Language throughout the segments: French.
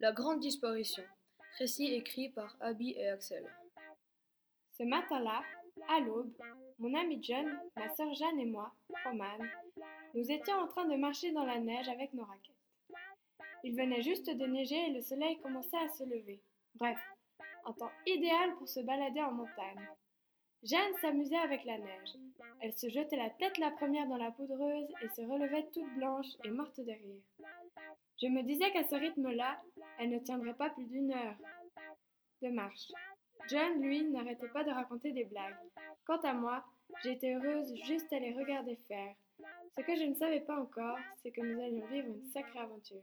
La grande disparition. Récit écrit par Abby et Axel. Ce matin-là, à l'aube, mon ami John, ma sœur Jeanne et moi, Roman, nous étions en train de marcher dans la neige avec nos raquettes. Il venait juste de neiger et le soleil commençait à se lever. Bref, un temps idéal pour se balader en montagne. Jeanne s'amusait avec la neige. Elle se jetait la tête la première dans la poudreuse et se relevait toute blanche et morte de rire. Je me disais qu'à ce rythme-là, elle ne tiendrait pas plus d'une heure de marche. John, lui, n'arrêtait pas de raconter des blagues. Quant à moi, j'étais heureuse juste à les regarder faire. Ce que je ne savais pas encore, c'est que nous allions vivre une sacrée aventure.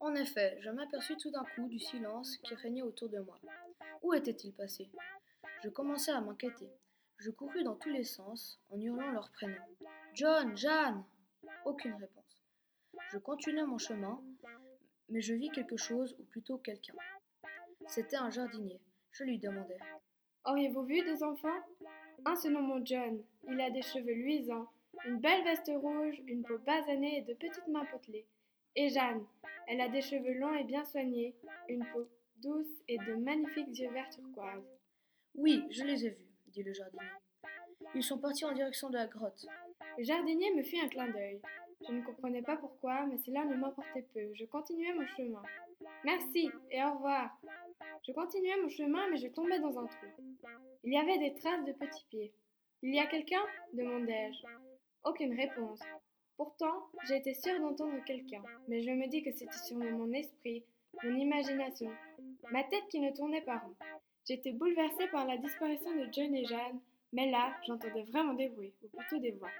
En effet, je m'aperçus tout d'un coup du silence qui régnait autour de moi. Où était-il passé? Je commençais à m'inquiéter. Je courus dans tous les sens en hurlant leurs prénoms. John, Jeanne Aucune réponse. Je continuai mon chemin, mais je vis quelque chose, ou plutôt quelqu'un. C'était un jardinier. Je lui demandai. Auriez-vous vu deux enfants? Un se nomme John. Il a des cheveux luisants, une belle veste rouge, une peau basanée et de petites mains potelées. Et Jeanne, elle a des cheveux longs et bien soignés, une peau douce et de magnifiques yeux verts turquoise. Oui, je les ai vus, dit le jardinier. Ils sont partis en direction de la grotte. Le jardinier me fit un clin d'œil. Je ne comprenais pas pourquoi, mais cela ne m'importait peu. Je continuai mon chemin. Merci et au revoir. Je continuais mon chemin, mais je tombais dans un trou. Il y avait des traces de petits pieds. Il y a quelqu'un? demandai-je. Aucune réponse. Pourtant, j'étais sûre d'entendre quelqu'un, mais je me dis que c'était sûrement mon esprit, mon imagination, ma tête qui ne tournait pas rond. J'étais bouleversée par la disparition de John et Jeanne, mais là, j'entendais vraiment des bruits, ou plutôt des voix.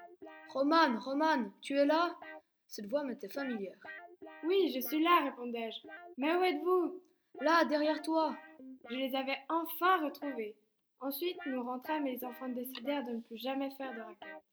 Roman, Roman, tu es là? Cette voix m'était familière. Oui, je suis là, répondais-je. Mais où êtes-vous? Là, derrière toi. Je les avais enfin retrouvés. Ensuite, nous rentrâmes et les enfants décidèrent de ne plus jamais faire de raquettes.